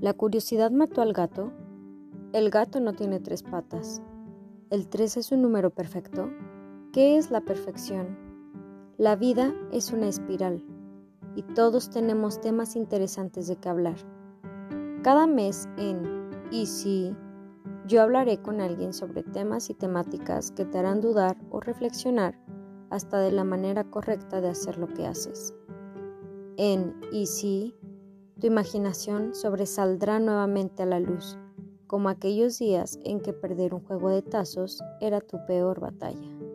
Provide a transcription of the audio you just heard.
¿La curiosidad mató al gato? El gato no tiene tres patas. ¿El tres es un número perfecto? ¿Qué es la perfección? La vida es una espiral y todos tenemos temas interesantes de que hablar. Cada mes en ¿Y si? Yo hablaré con alguien sobre temas y temáticas que te harán dudar o reflexionar hasta de la manera correcta de hacer lo que haces. En ¿Y si? Tu imaginación sobresaldrá nuevamente a la luz, como aquellos días en que perder un juego de tazos era tu peor batalla.